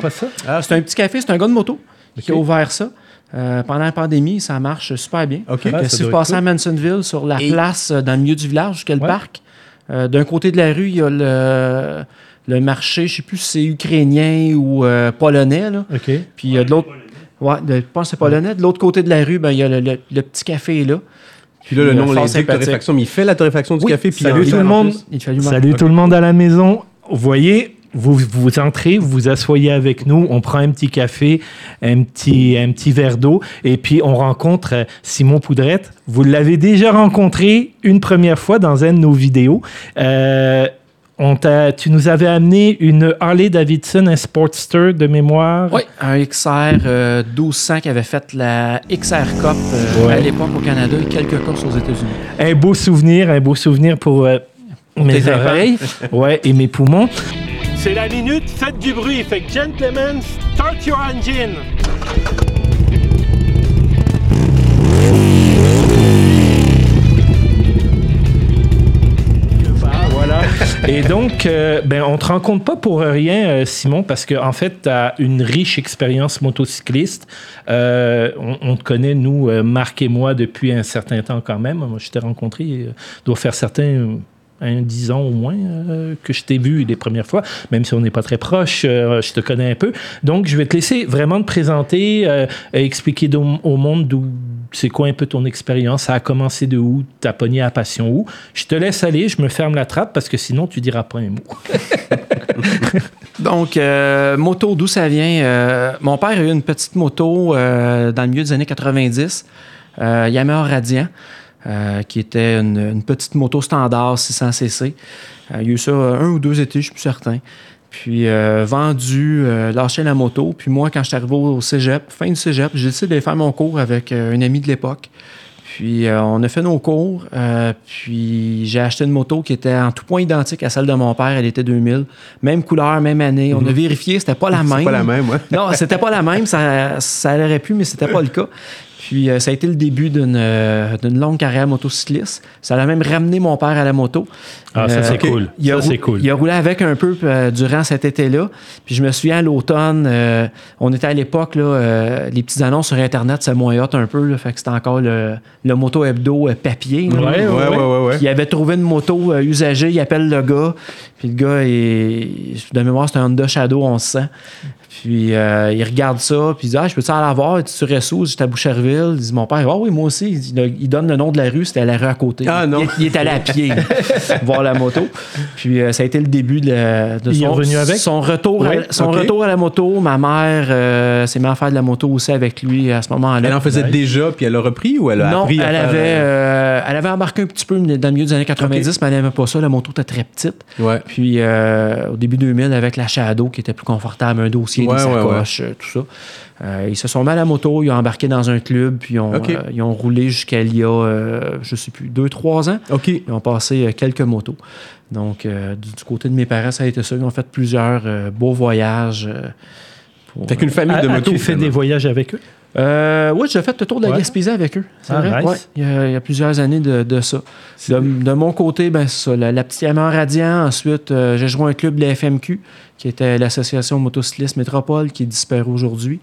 Pas ça? Ah, c'est un petit café, c'est un gars de moto qui a ouvert ça. Euh, pendant la pandémie, ça marche super bien. Ah, si vous passez cool. à Mansonville, sur la Et- place euh, dans le milieu du village jusqu'à le Ouais. parc, euh, d'un côté de la rue, il y a le, le marché, je sais plus si c'est ukrainien ou euh, polonais. Là. OK. Puis euh, de l'autre, ouais, de- je pense que c'est polonais. De l'autre côté de la rue, ben, il y a le, le- le petit café là. Puis là, le euh, nom l'indique torréfaction, mais il fait la torréfaction du Oui, café. Puis salut il tout le monde. Il. Salut tout le monde à la maison. Vous voyez, vous, vous entrez, vous vous asseyez avec nous, on prend un petit café, un petit, un petit verre d'eau, et puis on rencontre euh, Simon Poudrette. Vous l'avez déjà rencontré une première fois dans un de nos vidéos. Euh, on tu nous avais amené une Harley Davidson, un Sportster de mémoire. Oui, un XR euh, 1200 qui avait fait la XR Cup euh, Ouais. à l'époque au Canada et quelques courses aux États-Unis. Un beau souvenir, un beau souvenir pour euh, mes oreilles ouais, et mes poumons. C'est la minute, faites du bruit. Fait que gentlemen, start your engine. Voilà. Et donc, euh, ben, on te rencontre pas pour rien, euh, Simon, parce qu'en en fait, tu as une riche expérience motocycliste. Euh, on, on te connaît, nous, euh, Marc et moi, depuis un certain temps quand même. Moi, je t'ai rencontré, euh, doit faire certains, un dix ans au moins, euh, que je t'ai vu les premières fois, même si on n'est pas très proche, euh, je te connais un peu. Donc, je vais te laisser vraiment te présenter, euh, expliquer au monde d'où c'est quoi un peu ton expérience, ça a commencé de où, t'as pogné à passion où. Je te laisse aller, je me ferme la trappe parce que sinon tu diras pas un mot. Donc, moto, d'où ça vient? Mon père a eu une petite moto dans le milieu des années 90, euh, Yamaha Radiant, euh, qui était une, une petite moto standard 600cc. Euh, il y a eu ça un ou deux étés, je suis plus certain. Puis euh, vendu, euh, lâché la moto. Puis moi, quand je suis arrivé au cégep, fin du cégep, j'ai décidé d'aller faire mon cours avec euh, un ami de l'époque. Puis euh, on a fait nos cours. euh, puis j'ai acheté une moto qui était en tout point identique à celle de mon père. Elle était 2000. Même couleur, même année. On a vérifié, c'était pas la même. C'est pas la même, ouais. Non, c'était pas la même. Ça, ça aurait pu, mais c'était pas le cas. Puis euh, ça a été le début d'une euh, d'une longue carrière motocycliste. Ça a même ramené mon père à la moto. Ah, ça Euh, c'est cool. Il a, Ça c'est rou- cool. il a roulé avec un peu durant cet été-là. Puis je me souviens à l'automne, on était à l'époque, là, les petites annonces sur Internet, c'est moins hot un peu. là, fait que c'était encore le, le moto hebdo papier. Ouais, Ouais, ouais, ouais, il avait trouvé une moto usagée, il appelle le gars. Puis le gars, est, de mémoire, c'est un Honda Shadow 1100. Puis euh, il regarde ça, puis il dit Ah, je peux-tu aller la voir? Tu serais sous, j'étais à Boucherville. Il dit Mon père, ah oui, moi aussi. Il, dit, il donne le nom de la rue, c'était la rue à côté. Ah, non. Il, il est allé à pied voir la moto. Puis euh, ça a été le début de, la- son, revenu avec? son, retour, Oui, à, son retour à la moto. Ma mère euh, s'est mise à faire de la moto aussi avec lui à ce moment-là. Elle en faisait déjà, puis elle a repris ou elle a Non, appris elle à avait, elle avait embarqué un petit peu dans le milieu des années 90, mais elle n'aimait pas ça. La moto était très petite. Ouais. Puis au début 2000, avec la Shadow qui était plus confortable, un dossier, des ouais, sacoches, euh, tout ça. Euh, ils se sont mis à la moto, ils ont embarqué dans un club, puis ils ont, euh, ils ont roulé jusqu'à il y a, euh, je sais plus, deux, trois ans. Ils ont passé quelques motos. Donc, du, du côté de mes parents, ça a été ça. Ils ont fait plusieurs beaux voyages. Pour- Fait qu'une famille de motos. tu fait des voyages avec eux? Euh, oui, j'ai fait le tour de la Ouais. Gaspésie avec eux. C'est Ah, vrai. nice. Ouais, il, y a, il y a plusieurs années de, de ça. De, de mon côté, ben, c'est ça, la, la petite Yamaha Radiant. Ensuite, euh, j'ai joué un club de la FMQ, qui était l'Association Motocycliste Métropole, qui disparu aujourd'hui.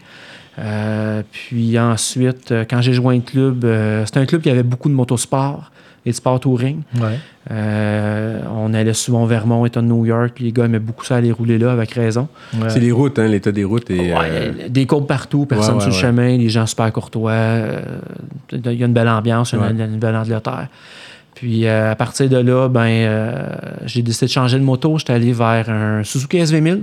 Euh, puis ensuite, quand j'ai joint le club, euh, c'était un club qui avait beaucoup de motosport et de sport touring. Ouais. Euh, on allait souvent au Vermont, État de New York, puis les gars aimaient beaucoup ça aller rouler là, avec raison. C'est les routes, hein, l'état des routes. Et, Ouais, euh, Des courbes partout, personne ouais, sur le chemin, les gens super courtois. euh, Il y a une belle ambiance, Ouais. une, une belle Angleterre. Puis euh, à partir de là, ben, euh, j'ai décidé de changer de moto. J'étais allé vers un Suzuki SV1000.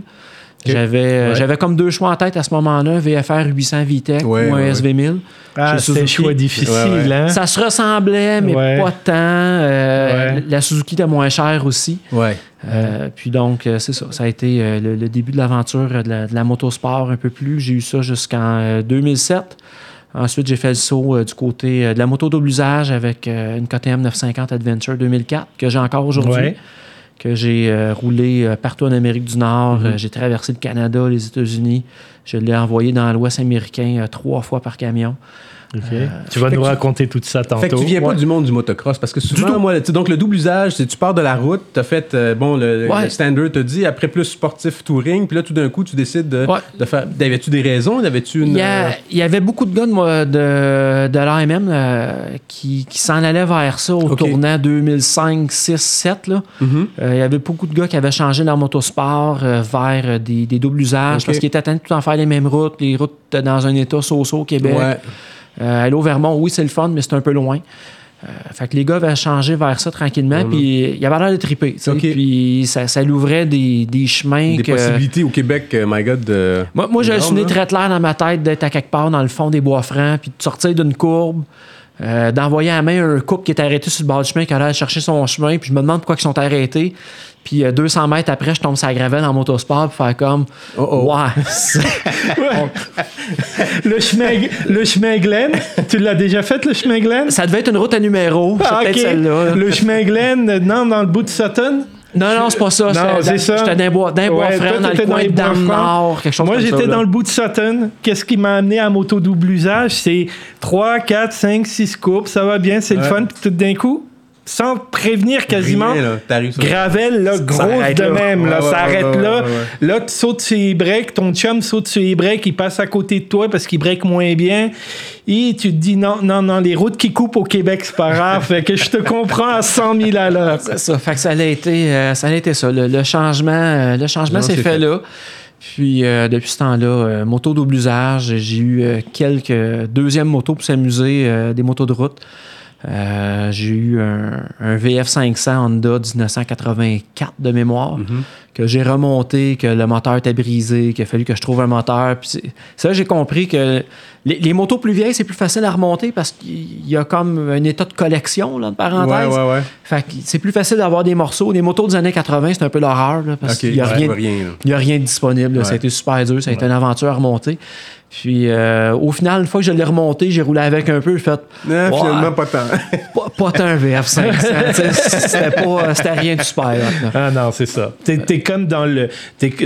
J'avais, euh, Ouais. j'avais comme deux choix en tête à ce moment-là, un VFR 800 VTEC Ouais, ou un ouais, ouais. SV1000. Ah, c'est un choix difficile, Ouais, ouais. hein? Ça se ressemblait, mais Ouais. pas tant. Euh, Ouais. La Suzuki était moins chère aussi. ouais. Euh, puis donc, c'est ça. Ça a été le, le début de l'aventure de la, de la motosport un peu plus. J'ai eu ça jusqu'en euh, 2007. Ensuite, j'ai fait le saut euh, du côté euh, de la moto double usage avec euh, une KTM 950 Adventure 2004 que j'ai encore aujourd'hui. Que j'ai euh, roulé euh, partout en Amérique du Nord. Mhm. Euh, j'ai traversé le Canada, les États-Unis. Je l'ai envoyé dans l'Ouest américain euh, trois fois par camion. Ok. tu vas nous tu- raconter tout ça tantôt. Fait que tu viens pas du monde du motocross parce que souvent, moi, tu sais, donc le double usage, c'est tu pars de la route, t'as fait, euh, bon, le, le- Ouais. le standard te dit, après plus sportif touring, puis là, tout d'un coup, tu décides de, Ouais. de faire. Avais-tu des raisons? Avais-tu une. Il y, a- euh, il y avait beaucoup de gars de, moi, de, de l'AMM euh, qui, qui s'en allaient vers ça au Ok. tournant 2005, 6, 7. Là. mhm. Euh, il y avait beaucoup de gars qui avaient changé leur motosport euh, vers euh, des, des doubles usages parce qu'ils étaient atteints de tout en faire les mêmes routes, les routes euh, dans un état so-so au Québec. Euh, aller au Vermont, oui, c'est le fun, mais c'est un peu loin. Euh, fait que les gars avaient changé vers ça tranquillement, Mhm. puis il y avait l'air de triper. Puis ça, ça l'ouvrait des, des chemins. Des que- possibilités au Québec, euh, my God. de- Moi, moi j'ai énorme, souvenir très clair dans ma tête d'être à quelque part dans le fond des bois francs, puis de sortir d'une courbe, euh, d'envoyer à la main un couple qui est arrêté sur le bord du chemin, qui allait chercher son chemin, puis je me demande pourquoi ils sont arrêtés. Puis euh, 200 mètres après, je tombe sur la gravelle en motosport, pour faire comme. Oh, oh. Ouais, le, chemin, le chemin Glen, tu l'as déjà fait, le chemin Glen? ça devait être une route à numéro. Ah, celle-là. là. Le chemin Glen, euh, non, dans le bout de Sutton? Non, non, c'est pas ça. Non, c'est ça. J'étais dans les bois, les bois toi, dans le coin de Dame. Nord, quelque chose Moi, j'étais dans le bout de Sutton. Qu'est-ce qui m'a amené à moto double usage? C'est 3, 4, 5, 6 courbes. Ça va bien, c'est le fun. Puis tout d'un coup, sans prévenir quasiment, là, Gravel, là, grosse arrête de là. même, là, ça arrête ouais, là. ouais, ouais. Là, tu sautes sur les breaks, ton chum saute sur les breaks, il passe à côté de toi parce qu'il break moins bien. Et tu te dis, non, non, non, les routes qui coupent au Québec, c'est pas grave. fait que je te comprends à 100 000 à l'heure. C'est ça. Fait que ça a été, euh, ça, a été ça. Le, le changement, euh, le changement Non, s'est fait, fait. là. Puis euh, depuis ce temps-là, euh, moto double usage, j'ai eu euh, quelques deuxièmes motos pour s'amuser, euh, des motos de route. Euh, j'ai eu un, un VF 500 Honda 1984 de mémoire Mhm. Que j'ai remonté, que le moteur était brisé, qu'il a fallu que je trouve un moteur. Puis que j'ai compris que les, les motos plus vieilles, c'est plus facile à remonter parce qu'il y a comme un état de collection, là, de parenthèse. ouais, ouais. Fait que c'est plus facile d'avoir des morceaux. Les motos des années 80, c'est un peu l'horreur, là, parce Ok, qu'il n'y a, ouais, rien, il y a rien de disponible. Ça a été super dur. Ça a été une aventure à remonter. Puis euh, au final, une fois que je l'ai remonté, j'ai roulé avec un peu. J'ai fait Non, finalement, pas tant. pas, pas tant un VF500. tu sais, c'était, pas, c'était rien de super. là. Ah non, c'est ça. T'es, t'es comme dans le,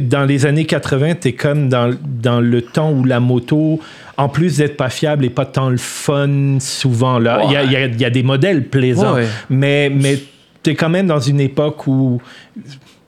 dans les années 80, t'es comme dans, dans le temps où la moto, en plus d'être pas fiable, et pas tant le fun souvent là. Il y, a, il y a- il y a des modèles plaisants, ouais. mais mais t'es quand même dans une époque où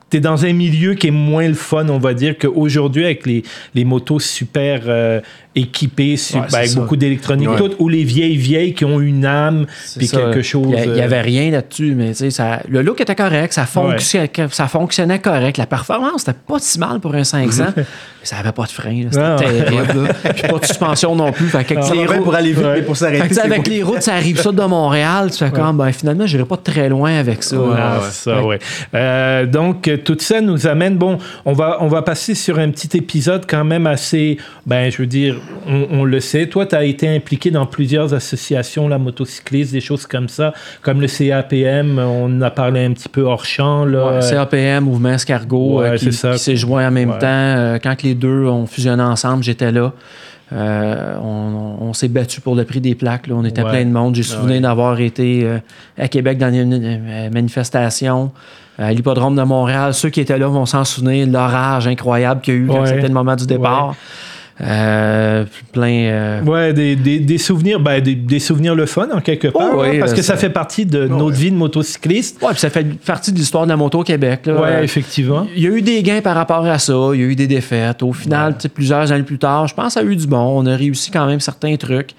T'es dans un milieu qui est moins le fun, on va dire, qu'aujourd'hui, avec les, les motos super euh, équipées, su- Ouais, ben, avec ça. beaucoup d'électronique, Ouais. ou les vieilles vieilles qui ont une âme, puis quelque chose. Il n'y euh, avait rien là-dessus, mais tu sais, ça, le look était correct, ça, fonctionnait, ça fonctionnait correct. La performance, c'était pas si mal pour un 500. mais ça avait pas de frein, là, c'était Non. terrible. Puis pas de suspension non plus. Fait que avec les roues- pour aller vite, Ouais. mais pour s'arrêter. avec les routes, ça arrive ça de Montréal. Tu fais comme, ben, finalement, j'irai pas très loin avec ça. Ah, là. Euh, donc, euh, tout ça nous amène. Bon, on va, on va passer sur un petit épisode quand même assez. Ben, je veux dire, on, on le sait. Toi, tu as été impliqué dans plusieurs associations, la motocycliste, des choses comme ça, comme le CAPM. On a parlé un petit peu hors champ. Là. Ouais, CAPM, Mouvement Escargot, Ouais, euh, qui, s'est joint en même Ouais. temps. Euh, quand les deux ont fusionné ensemble, j'étais là. Euh, on on s'est battu pour le prix des plaques. là. On était plein de monde. J'ai souvenir d'avoir été à Québec dans une manifestation. À l'hippodrome de Montréal, ceux qui étaient là vont s'en souvenir, l'orage incroyable qu'il y a eu quand c'était le moment du départ. Euh, plein. euh, Ouais, des, des, des souvenirs, ben, des, des souvenirs le fun en quelque part, Oh, hein, oui, parce euh, que ça ça- fait partie de notre vie de motocycliste. Ouais, puis ça fait partie de l'histoire de la moto au Québec. là. Ouais, Euh, effectivement. Il y a eu des gains par rapport à ça, il y a eu des défaites. Au final, plusieurs années plus tard, je pense que ça a eu du bon. On a réussi quand même certains trucs.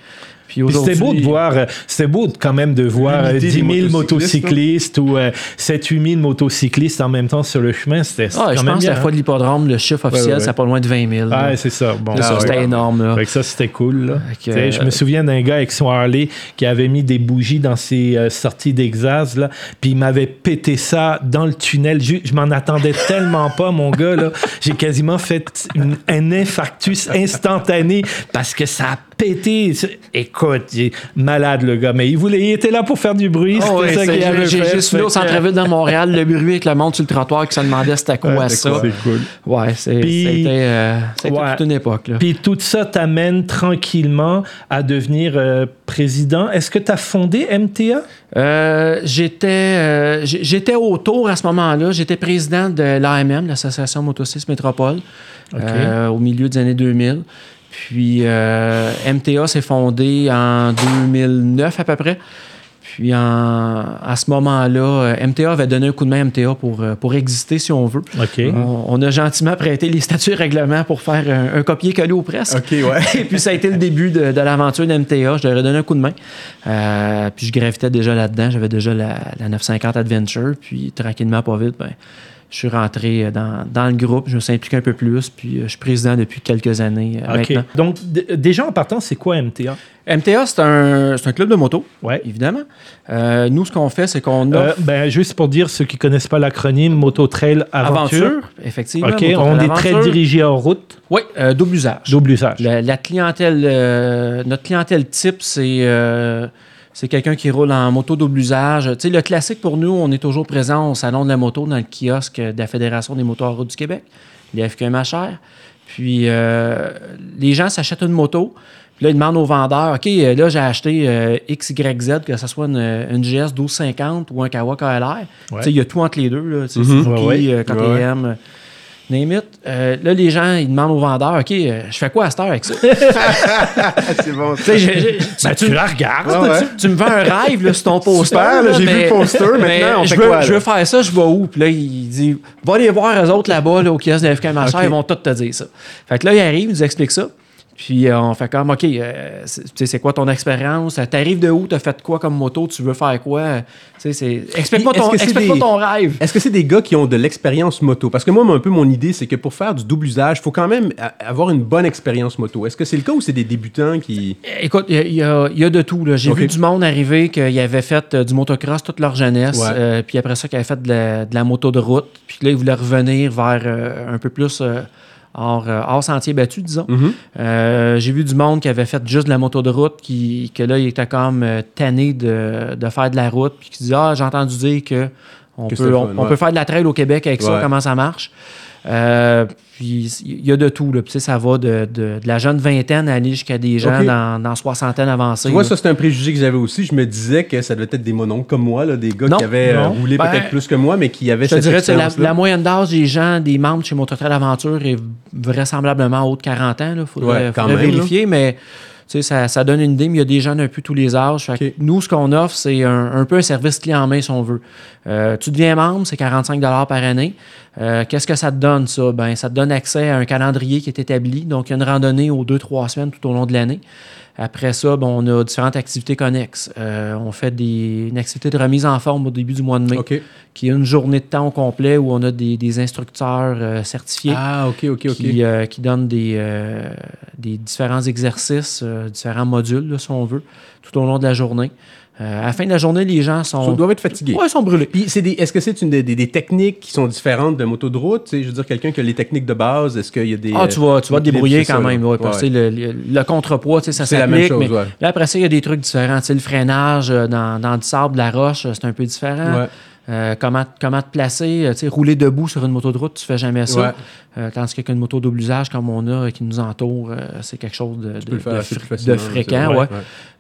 Puis Puis aujourd'hui, C'était beau de voir, euh, c'était beau de- quand même de voir euh, L'unité 10 000 des motocyclistes ou euh, 7-8 000 motocyclistes en même temps sur le chemin. C'était Ah, quand je même pense que bien. la fois de l'hippodrome, le chiffre officiel, ouais. c'est pas loin de 20 000. hein. là. Ah, c'est ça. Bon, C'est ça, c'était énorme. Là. Fait que ça, c'était cool. là. Je euh, me souviens d'un gars avec son Harley qui avait mis des bougies dans ses euh, sorties d'exas, puis il m'avait pété ça dans le tunnel. Je, je m'en attendais tellement pas, mon gars. J'ai quasiment fait une- un infarctus instantané parce que ça a pété. Écoute, il est malade le gars, mais il voulait, il était là pour faire du bruit. Oh, c'était ouais, ça qu'il avait J'ai juste vu au centre-ville de Montréal le bruit avec le monde sur le trottoir qui se demandait c'était quoi Ouais, ça. c'est cool. Ouais, c'était euh, Ouais. toute une époque. Puis tout ça t'amène tranquillement à devenir euh, président. Est-ce que tu as fondé MTA? Euh, j'étais j'étais autour à ce moment-là. J'étais président de l'AMM, l'Association Motocyclisme Métropole, au milieu des années 2000. Puis euh, MTA s'est fondé en 2009 à peu près. Puis en- à ce moment-là, euh, MTA avait donné un coup de main à MTA pour, euh, pour exister, si on veut. On, on a gentiment prêté les statuts et règlements pour faire un, un copier-coller au presse. Ouais. Et puis ça a été le début de, de l'aventure d'MTA. Je leur ai donné un coup de main. Euh, puis je gravitais déjà là-dedans. J'avais déjà la, la 950 Adventure. Puis tranquillement, pas vite, ben, je suis rentré dans, dans le groupe. Je me suis impliqué un peu plus. Puis euh, je suis président depuis quelques années euh, OK. maintenant. Donc, déjà en partant, c'est quoi MTA? MTA, c'est un, c'est un club de moto, Ouais. évidemment. Euh, nous, ce qu'on fait, c'est qu'on Euh, offre ben, juste pour dire ceux qui connaissent pas l'acronyme Moto Trail Aventure. aventure, effectivement. OK, on est aventure. très dirigé en route, Oui, euh, double usage. double usage. La, la clientèle, euh, notre clientèle type, c'est euh, c'est quelqu'un qui roule en moto double usage. Tu sais, le classique pour nous, on est toujours présent au salon de la moto dans le kiosque de la Fédération des route du Québec, les FQMHR. Puis euh, les gens s'achètent une moto. Puis là, ils demandent au vendeur, OK, euh, là, j'ai acheté euh, XYZ, que ce soit une, une GS 1250 ou un Kawa KLR. Tu sais, il y a tout entre les deux. Là, Tu sais. Suzuki, Ouais, ouais. euh, KTM, name it. Euh, là, les gens, ils demandent au vendeur, OK, euh, je fais quoi à cette heure avec ça? c'est bon. Tu Ben, tu- tu la regardes. Ouais. tu, tu me vends un rêve là, sur ton poster. J'ai vu mais- le poster, mais maintenant, on je fait veux, quoi, Je veux là? faire ça, je vais où? Puis là, il dit Va les voir eux autres là-bas, là, au kiosque de FKMHR, Ok. ils vont tous te dire ça. Fait que là, il arrive, il nous explique ça. Puis euh, on fait comme, OK, euh, c'est- quoi ton expérience? T'arrives de où? T'as fait quoi comme moto? Tu veux faire quoi? Explique-moi ton, que c'est explique-moi des- ton rêve. Est-ce que c'est des gars qui ont de l'expérience moto? Parce que moi, un peu mon idée, c'est que pour faire du double usage, il faut quand même avoir une bonne expérience moto. Est-ce que c'est le cas ou c'est des débutants qui. Écoute, il y a- y, y de tout. J'ai vu du monde arriver qui avait fait euh, du motocross toute leur jeunesse, Ouais. euh, puis après ça, qui avait fait de la, de la moto de route, puis là, ils voulaient revenir vers euh, un peu plus euh, hors, euh, hors sentier battu, disons. Mhm. Euh, J'ai vu du monde qui avait fait juste de la moto de route, qui, que là, il était comme euh, tanné de, de faire de la route, puis qui disait Ah, j'ai entendu dire que on, peut, on, on faire de la trail au Québec avec ça, comment ça marche. Euh, puis il y a de tout. Là. Puis, ça va de, de- de la jeune vingtaine à aller jusqu'à des gens dans, dans soixantaine avancée. Tu vois, là. ça, c'est un préjugé que j'avais aussi. Je me disais que ça devait être des mononcles comme moi, là, des gars Non, qui avaient euh, roulé Ben, peut-être plus que moi, mais qui avaient Je cette dirais que la, moyenne d'âge des gens, des membres chez Mototrail Aventure est vraisemblablement haute de 40 ans. Il faudrait, Ouais, quand faudrait même, vérifier, mais sais, ça, ça donne une idée, mais il y a des gens d'un peu tous les âges. Nous, ce qu'on offre, c'est un, un peu un service clé en main, si on veut. Euh, tu deviens membre, c'est 45 par année. Euh, Qu'est-ce que ça te donne, ça? Ben, ça te donne accès à un calendrier qui est établi. Donc, il y a une randonnée aux deux, trois semaines tout au long de l'année. Après ça, ben, on a différentes activités connexes. Euh, on fait des, une activité de remise en forme au début du mois de mai qui est une journée de temps au complet où on a des, des instructeurs euh, certifiés Ah, qui, euh, qui donnent des, des différents exercices, différents modules, là, si on veut, tout au long de la journée. Euh, à la fin de la journée, les gens Ils sont, doivent être fatigués. ouais, ils sont brûlés. Puis, c'est des, est-ce que c'est une des, des- des techniques qui sont différentes de moto de route? Je veux dire, quelqu'un qui a les techniques de base, est-ce qu'il y a des. Ah, tu vas, tu vas te débrouiller quand ça, même. là? ouais, parce Ouais. le, le, le contrepoids, ça C'est la même s'applique. chose, mais ouais. Là, après ça, il y a des trucs différents. Le freinage euh, dans, dans du sable, de la roche, euh, c'est un peu différent. Euh, comment, comment te placer, euh, tu sais, rouler debout sur une moto de route, tu fais jamais ça. Ouais. Euh, tandis qu'avec une moto double usage comme on a euh, qui nous entoure, euh, c'est quelque chose de, fr- fréquent. Ouais. ouais.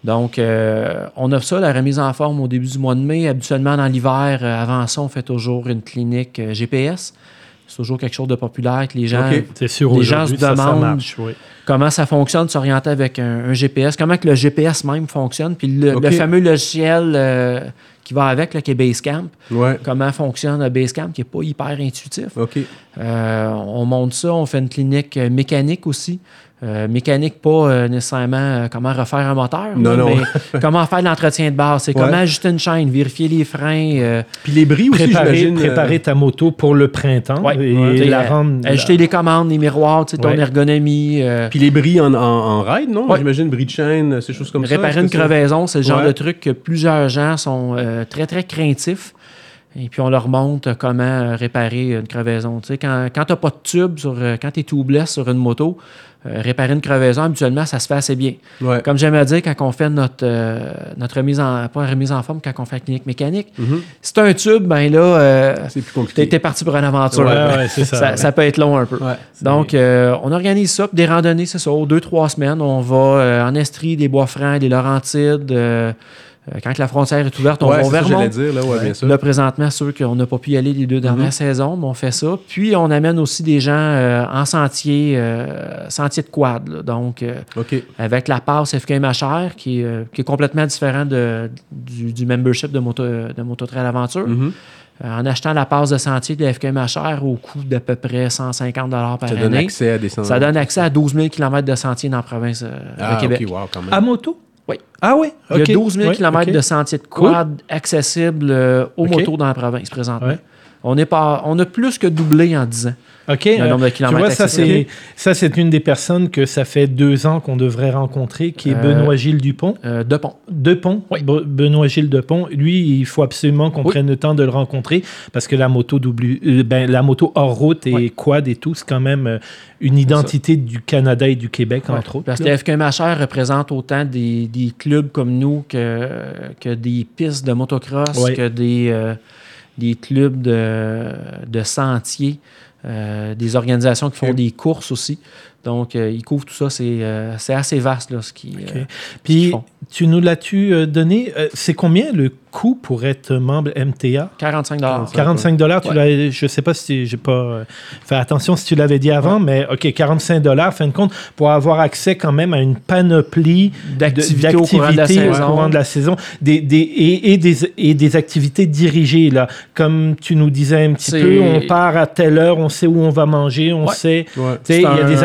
Donc, euh, on offre ça, la remise en forme au début du mois de mai. Habituellement, dans l'hiver, euh, avant ça, on fait toujours une clinique euh, GPS. C'est toujours quelque chose de populaire que les gens Ok. C'est sûr, Les gens se ça, ça demandent- marche, oui. Comment ça fonctionne, s'orienter avec un, un GPS, comment que le GPS même fonctionne, puis le, fameux logiciel euh, qui va avec, là, qui est Basecamp, Ouais. comment fonctionne Basecamp, qui n'est pas hyper intuitif. Euh, on monte ça, on fait une clinique euh, mécanique aussi. Euh, mécanique, pas euh, nécessairement euh, comment refaire un moteur, Non, non. mais comment faire de l'entretien de base. C'est Ouais. comment ajuster une chaîne, vérifier les freins, euh, Puis les bris aussi, Préparer, j'imagine. préparer ta moto pour le printemps Ouais. et Ouais. la rendre. ajuster les commandes, les miroirs, tu sais, ton ergonomie. euh, Puis les bris en, en, en ride, non? Ouais. J'imagine bris de chaîne, ces choses comme ça. Réparer une crevaison, c'est le genre Ouais. de truc que plusieurs gens sont euh, très, très craintifs. Et puis, on leur montre comment euh, réparer une crevaison. Tu sais, quand, quand tu n'as pas de tube, sur, euh, quand tu es tout blesse sur une moto, euh, réparer une crevaison, habituellement, ça se fait assez bien. Ouais. Comme j'aime à dire, quand on fait notre, euh, notre remise en... Pas remise en forme, quand on fait la clinique mécanique, Mhm. si tu un tube, ben là, euh, compliqué. t'es parti pour une aventure. Ouais, ouais, c'est ça, ça, ouais. ça peut être long un peu. Donc, on organise ça. Puis des randonnées, c'est ça. Aux deux, trois semaines, on va en Estrie, des Bois-Francs, des Laurentides. Euh, quand la frontière est ouverte, on Ouais, va au c'est ça que j'allais Vermont. dire, là, ouais, bien sûr. Là, présentement, sûr qu'on n'a pas pu y aller les deux dernières Mhm. saisons, mais on fait ça. Puis, on amène aussi des gens euh, en sentier, euh, sentier de quad. là. Donc, euh, OK. avec la passe FKMHR, qui, est, euh, qui est complètement différent de, du, du membership de Moto, de Moto Trail Aventure. Mhm. Euh, en achetant la passe de sentier de la FKMHR au coût d'à peu près 150 par Ça donne année, accès à des sens. ça donne accès à 12 000 km de sentiers dans la province euh, ah, de Québec. Wow, quand même. À moto? Oui. Ah oui? Il y a 12 000 Ouais, km ok. de sentiers de Cool. quad accessibles euh, aux Ok. motos dans la province présentement. Ouais. On, est pas, on a plus que doublé en 10 ans. OK. Le euh, nombre de tu vois, ça, c'est, ça, c'est une des personnes que ça fait deux ans qu'on devrait rencontrer, qui est Euh, Benoît Gilles Dupont. Euh, de pont. Depont, Oui. Be- Benoît Gilles Depont. Lui, il faut absolument qu'on Oui. prenne le temps de le rencontrer parce que la moto, W, euh, ben, la moto hors route et Oui. quad et tout, c'est quand même euh, une identité du Canada et du Québec, entre autres. Parce que FKMHR représente autant des, des clubs comme nous que, que des pistes de motocross, que des, euh, des clubs de, de sentiers, euh, des organisations qui font des courses aussi. Donc, euh, ils couvrent tout ça. C'est euh, c'est assez vaste, là, ce qui... Euh, ce Puis, font. tu nous l'as-tu donné? Euh, c'est combien le coût pour être membre MTA? 45 45 dollars, tu Ouais. l'as, je sais pas si j'ai pas fait attention si tu l'avais dit avant, mais OK, 45 dollars, fin de compte, pour avoir accès quand même à une panoplie d'activités au courant de la saison. courant de la saison, des, des- et, et des, et des activités dirigées. Là. Comme tu nous disais un petit peu, on part à telle heure, on sait où on va manger, on Ouais. sait. Ouais. Tu sais, Il y a des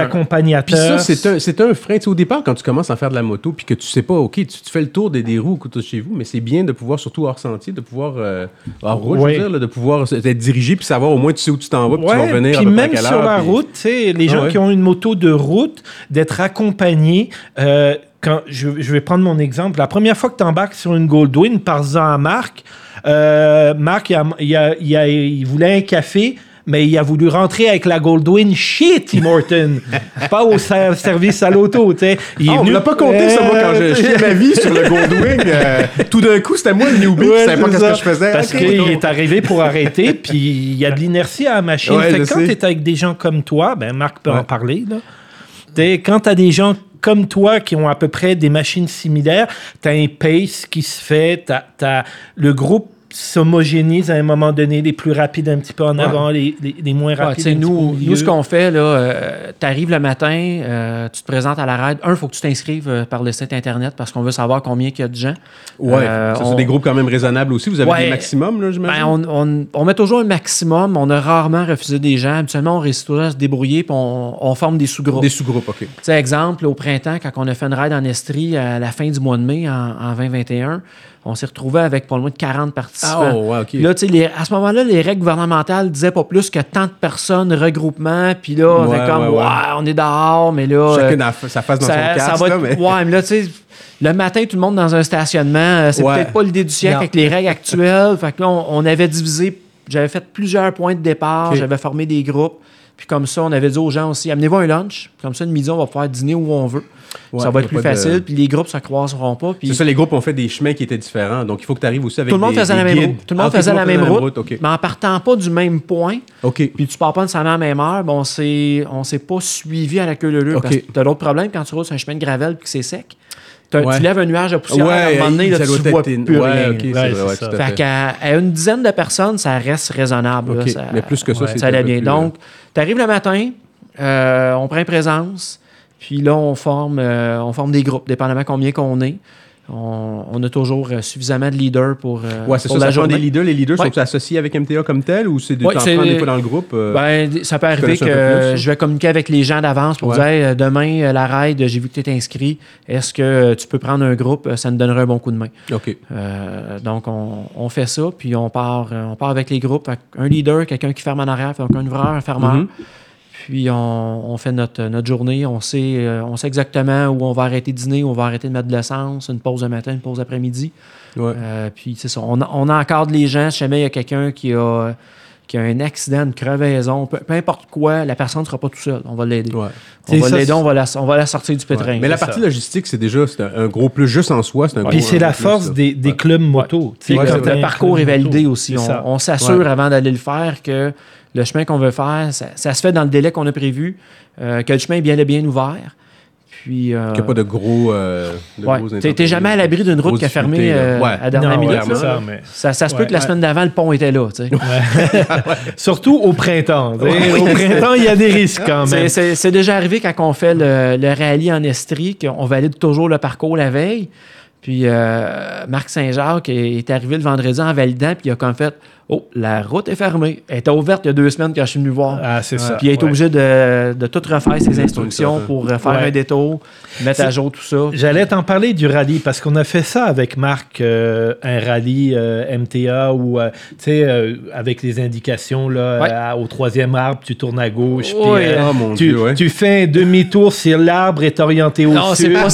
Puis ça, c'est un, un frein. Au départ, quand tu commences à faire de la moto, puis que tu sais pas, OK, tu, tu fais le tour des, des roues autour de chez vous, mais c'est bien de pouvoir, surtout hors sentier, de pouvoir, euh, hors route, je veux dire, là, de pouvoir être dirigé, puis savoir au moins tu sais où tu t'en vas, puis tu vas revenir puis à même sur la puis- route, tu sais, les Ah gens ouais. qui ont une moto de route, d'être accompagnés. euh, quand je, je vais prendre mon exemple. La première fois que tu embarques sur une Goldwyn, par-en à Marc. Euh, Marc, il, a- il a- il a- il voulait un café. Mais il a voulu rentrer avec la Goldwyn chez Tim Horton, pas au ser- service à l'auto. tu. Il est on l'a pas compté, ça, moi, quand Euh, je chiais ma vie sur le Goldwing. euh, tout d'un coup, c'était moi le newbie, Ouais, savais pas qu'est-ce ça. que je faisais. Parce qu'il est arrivé pour arrêter, puis il y a de l'inertie à la machine. Ouais, Fait que je quand tu es avec des gens comme toi, ben Marc peut en parler, là. Quand tu as des gens comme toi qui ont à peu près des machines similaires, tu as un pace qui se fait, as, le groupe s'homogénise à un moment donné, les plus rapides un petit peu en Ouais. avant, les, les, les moins Ouais, rapides. petit peu au nous, nous, ce qu'on fait, là, tu arrives le matin, euh, tu te présentes à la raid. Un, il faut que tu t'inscrives euh, par le site Internet parce qu'on veut savoir combien il y a de gens. Ouais, Euh, ça, on- c'est des groupes quand même raisonnables aussi. Vous avez Ouais. des maximums, là, j'imagine? Ben, on, on- on met toujours un maximum. On a rarement refusé des gens. Habituellement, on réussit toujours à se débrouiller puis on, on forme des sous-groupes. Des sous-groupes, OK. Tu sais, exemple, au printemps, quand on a fait une ride en Estrie à la fin du mois de mai en, en 2021, on s'est retrouvé avec pas loin de 40 participants. Ah, ouais, OK. Puis Là, tu sais, les- à ce moment-là, les règles gouvernementales disaient pas plus que tant de personnes, regroupement, puis là, on Ouais, est comme, ouais, ouais, ouais. on est dehors, mais là... Chacun euh, sa face dans ça, son ça casque, va être- mais... Ouais, mais là, tu sais, le matin, tout le monde dans un stationnement, euh, c'est Ouais. peut-être pas l'idée du siècle Non. avec les règles actuelles. Fait que là, on, on avait divisé, j'avais fait plusieurs points de départ, j'avais formé des groupes. Puis comme ça, on avait dit aux gens aussi, amenez-vous un lunch. Comme ça, le midi, on va pouvoir dîner où on veut. Ouais, ça va être plus de- facile, puis les groupes se croiseront pas. Puis C'est ça, les groupes ont fait des chemins qui étaient différents. Donc, il faut que tu arrives aussi avec tout le monde des, faisait des la même guides. route. Tout le monde Ah, faisait la même route, OK. mais en partant pas du même point, OK. puis tu pars pas nécessairement à la même heure, ben on on s'est pas suivi à la queue leu Ok. Parce que t'as l'autre problème quand tu roules sur un chemin de gravel puis que c'est sec. Ouais. Tu lèves un nuage de poussière, à un moment donné, là, tu vois plus ouais, rien. OK, c'est Ouais, vrai, c'est ouais, ça. tout à Fait qu'à une dizaine de personnes, ça reste raisonnable. là, OK, ça- mais plus que ça, ouais, c'est ça allait bien. plus, Donc, tu arrives le matin, euh, on prend présence, puis là, on forme, euh, on forme des groupes, dépendamment combien qu'on est. On, on a toujours euh, suffisamment de leaders pour, euh, Ouais, c'est pour ça, la ça prend journée. des leaders. Les leaders Ouais. sont associés avec MTA comme tel ou c'est de Ouais, c'est- prendre des fois dans le groupe? euh, Ben, ça peut arriver que euh, je vais communiquer avec les gens d'avance pour dire Hey, euh, demain, la ride, j'ai vu que tu es inscrit. Est-ce que tu peux prendre un groupe? Ça nous donnerait un bon coup de main. OK. Donc, on, on fait ça, puis on part, on part avec les groupes. Un leader, quelqu'un qui ferme en arrière, fait un ouvreur, un fermeur. Mhm. Puis on, on fait notre, notre journée. On sait, euh, on sait exactement où on va arrêter de dîner, où on va arrêter de mettre de l'essence, une pause de matin, une pause d'après-midi. Ouais. Euh, puis c'est ça. On, on encadre les gens. Si jamais il y a quelqu'un qui a, qui a un accident, une crevaison, peu, peu importe quoi, la personne ne sera pas tout seule. On va l'aider. Ouais. On C'est va ça, l'aider, on va la, on va la sortir du pétrin. Mais la partie ça. logistique, c'est déjà c'est un, un gros plus juste en soi. C'est un Puis gros- c'est un la plus, force ça. des, des Ouais. clubs moto. Le parcours est validé aussi. On, s'assure Ouais. avant d'aller le faire que le chemin qu'on veut faire, ça, ça se fait dans le délai qu'on a prévu, euh, que le chemin est bien, bien ouvert. Puis, euh, Qu'il n'y a pas de gros. euh, de ouais. gros T'es- T'es jamais à l'abri d'une route qui a fermé euh, Ouais. à la dernière Non, minute. ouais, ça, mais- Ça, ça se peut que la semaine d'avant, le pont était là. tu. Surtout au printemps. tu. Au printemps, il y a des risques quand C'est- même. C'est c'est déjà arrivé quand on fait le, le rallye en Estrie, qu'on valide toujours le parcours la veille. Puis euh, Marc Saint-Jacques est est arrivé le vendredi en validant, puis il a comme fait Oh, la route est fermée. Elle était ouverte il y a deux semaines quand je suis venu voir. Ah, c'est ça. Puis il a été ouais. obligé de, de tout refaire ses instructions ça. pour faire Ouais. un détour, mettre à jour tout ça. J'allais t'en parler du rallye parce qu'on a fait ça avec Marc, euh, un rallye euh, MTA où, euh, tu sais, euh, avec les indications là, Ouais. euh, au troisième arbre, tu tournes à gauche. euh, Oh mon tu, Dieu, ouais. tu fais un demi-tour si l'arbre est orienté au Non, c'est sud. pas- mais-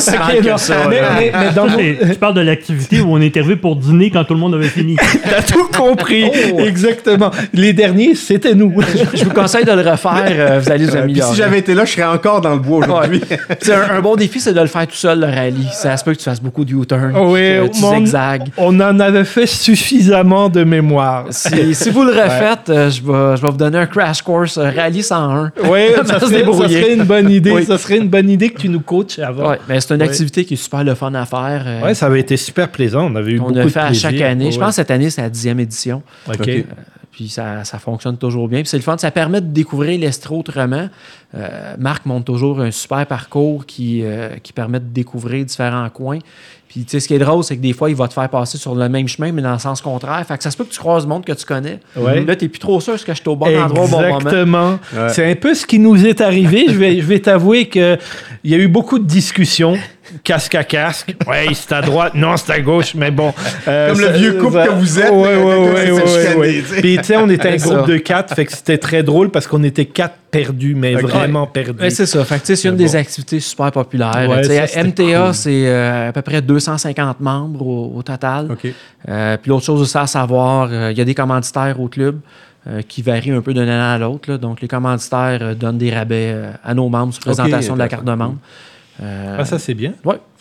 c'est pas que non. ça, Mais, mais- mais dans de l'activité où on est arrivé pour dîner quand tout le monde avait fini. T'as tout compris. Oh. Exactement. Les derniers, c'était nous. Je vous conseille de le refaire, euh, vous allez vous Euh, Puis améliorer. si j'avais été là, je serais encore dans le bois aujourd'hui. C'est un, un bon défi, c'est de le faire tout seul, le rallye. Ça se peut que tu fasses beaucoup de U-turn, Oh oui, que tu mon- zigzags. On en avait fait suffisamment de mémoire. Si, si vous le refaites, euh, je, vais, je vais vous donner un crash course euh, rallye 101. Oui, ça, se serait, ça serait une bonne idée. Oui. Ça serait une bonne idée que tu nous coaches avant. Ouais, mais c'est une Ouais. activité qui est super le fun à faire. euh, Ouais, ça avait été super plaisant. On avait eu beaucoup a de fait à chaque année. Je pense que cette année, c'est la dixième édition. OK. Ok. Puis ça, ça fonctionne toujours bien. Puis c'est le fun. Ça permet de découvrir l'Estro autrement. Euh, Marc montre toujours un super parcours qui, euh, qui permet de découvrir différents coins. Puis tu sais, ce qui est drôle, c'est que des fois, il va te faire passer sur le même chemin, mais dans le sens contraire. Fait que ça se peut que tu croises le monde que tu connais. Ouais. Là, tu plus trop sûr est-ce que je suis au bon endroit au bon moment. Exactement. Ouais. C'est un peu ce qui nous est arrivé. je vais, je vais t'avouer qu'il y a eu beaucoup de discussions. Casque à casque. Ouais, c'est à droite. Non, c'est à gauche. Mais bon. euh, Comme le ça- vieux couple ça- que vous êtes, Ouais, ouais, ouais, ouais. Puis, tu sais, on était un groupe de quatre. Fait que c'était très drôle parce qu'on était quatre perdus, mais vraiment perdus. Ouais, c'est ça. Fait que, tu sais, c'est une des activités super populaires. Ouais, ça, MTA, cool. c'est euh, à peu près 250 membres au, au total. OK. Euh, puis l'autre chose aussi à savoir, euh, il y a des commanditaires au club euh, qui varient un peu d'une année à l'autre. Donc, les commanditaires euh, donnent des rabais euh, à nos membres sur présentation de la carte de membre. Euh, Ah, ça, c'est bien.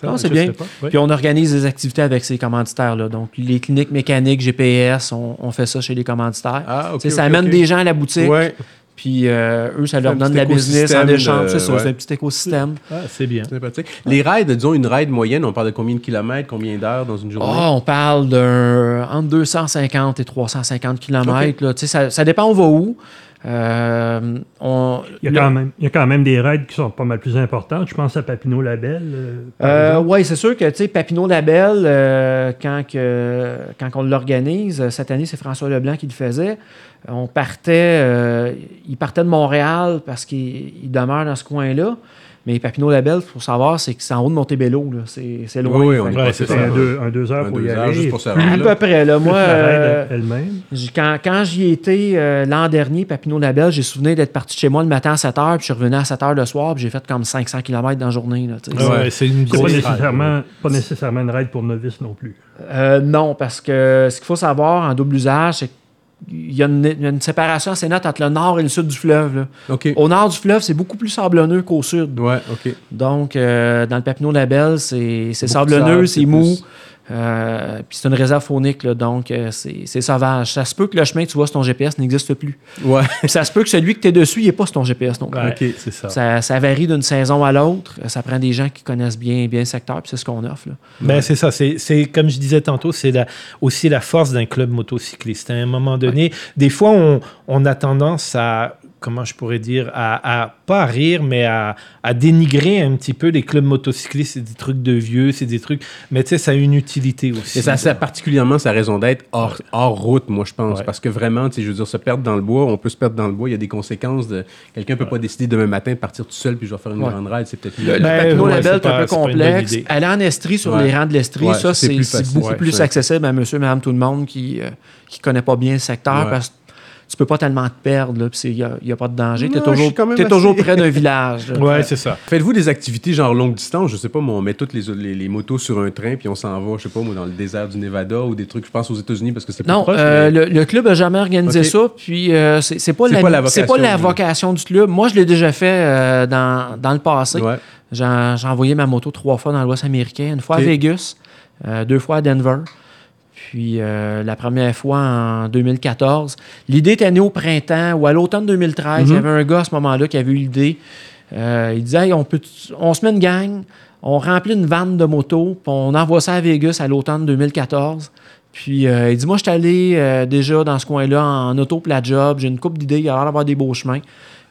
non, c'est bien. Ouais. Puis on organise des activités avec ces commanditaires-là. Donc, les cliniques mécaniques, GPS, on, on fait ça chez les commanditaires. Ah, OK. Tu sais, ça amène des gens à la boutique, Ouais, puis euh, eux, ça leur donne de la business en échange. C'est ça, ouais. c'est un petit écosystème. Ah, c'est bien. sympathique. Les rides, disons une ride moyenne, on parle de combien de kilomètres, combien d'heures dans une journée? Ah, on parle d'un entre 250 et 350 km. Là. Tu sais, Ça, ça dépend on va où. Euh, on, Il y, a le- quand même, il y a quand même des raids qui sont pas mal plus importantes. Je pense à Papineau Label. euh, Euh, oui, c'est sûr que tu sais, Papineau Label, euh, quand, que, quand on l'organise, cette année, c'est François Leblanc qui le faisait. On partait, il partait de Montréal parce qu'il il demeure dans ce coin-là. Mais Papineau Label, il faut savoir, c'est que c'est en haut de Montebello. là. C'est c'est loin. Oui, oui, on est que- c'est un deux, un deux heures Un pour y deux heures aller. juste pour se à peu près. Là, moi, euh, elle-même. Quand, quand j'y étais euh, l'an dernier, Papineau Label, j'ai souvenir d'être parti de chez moi le matin à 7 h, puis je suis revenu à 7 h le soir, puis j'ai fait comme 500 km dans la journée. Ouais, c'est une C'est pas grosse nécessairement, pas nécessairement une raid pour novices non plus. Euh, non, parce que ce qu'il faut savoir en double usage, c'est qu'il y, a une- il y a une séparation assez nette entre le nord et le sud du fleuve. Au nord du fleuve, c'est beaucoup plus sablonneux qu'au sud. Ouais. Donc, euh, dans le Papineau Label, c'est sablonneux, c'est c'est mou. plus- euh, puis c'est une réserve faunique, là, donc euh, c'est sauvage. Ça se peut que le chemin que tu vois sur ton GPS n'existe plus. Ouais. Ça se peut que celui que tu es dessus, il n'est pas sur ton GPS non plus. Ouais, Ok. c'est ça. Ça, ça varie d'une saison à l'autre. Ça prend des gens qui connaissent bien, bien le secteur, puis c'est ce qu'on offre. là. Ben, c'est ça. C'est, comme je disais tantôt, c'est la- aussi la force d'un club motocycliste. À un moment donné, des fois, on, on a tendance à, comment je pourrais dire, à, à- pas à rire, mais à, à dénigrer un petit peu les clubs motocyclistes. C'est des trucs de vieux, c'est des trucs. Mais tu sais, ça a une utilité aussi. Et ça, ça a particulièrement sa raison d'être hors, hors route, moi, je pense. Ouais. Parce que vraiment, tu sais, je veux dire, se perdre dans le bois, on peut se perdre dans le bois, il y a des conséquences de. Quelqu'un peut pas décider demain matin de partir tout seul puis je vais faire une Ouais. grande ride, c'est peut-être Le, mieux. le Ben, Label est un peu complexe. Aller en Estrie sur Ouais. les rangs de l'Estrie, Ouais, ça, c'est beaucoup Ouais, plus accessible à monsieur, madame, tout le monde qui ne connaît pas bien le secteur. Ouais. Parce que tu peux pas tellement te perdre, là, puis il n'y a, pas de danger. Tu es Non, toujours, suis quand même t'es assez- toujours près d'un village. là. Ouais, c'est ça. Faites-vous des activités genre longue distance? Je sais pas, moi, on met toutes les, les, les motos sur un train puis on s'en va, je sais pas, moi, dans le désert du Nevada ou des trucs, je pense aux États-Unis parce que c'est plus Non, proche. euh, mais- le, le club a jamais organisé ça, puis euh, c'est c'est pas, C'est la, pas la c'est pas vocation la du- vocation du club. Moi, je l'ai déjà fait euh, dans, dans le passé. Ouais. J'ai envoyé ma moto trois fois dans l'Ouest américain, une fois à Vegas, euh, deux fois à Denver. Puis euh, la première fois en 2014. L'idée était née au printemps ou à l'automne 2013. Il y Mhm. avait un gars à ce moment-là qui avait eu l'idée. Euh, il disait Hey, on, peut, on se met une gang, on remplit une vanne de moto, puis on envoie ça à Vegas à l'automne 2014. Puis euh, il dit Moi, je suis allé déjà dans ce coin-là en auto pour la job, j'ai une coupe d'idées, il y a l'air d'avoir des beaux chemins.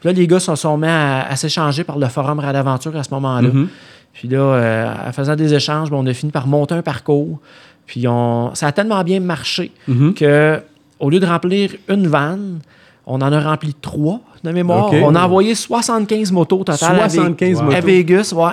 Puis là, les gars se sont mis à, à s'échanger par le forum Radaventure à ce moment-là. Mhm. Puis là, en faisant des échanges, ben, on a fini par monter un parcours. Puis on, ça a tellement bien marché Mhm. que au lieu de remplir une vanne, on en a rempli trois de mémoire. On a envoyé 75 motos total à Ve- 75 à, motos. Vegas. Ouais.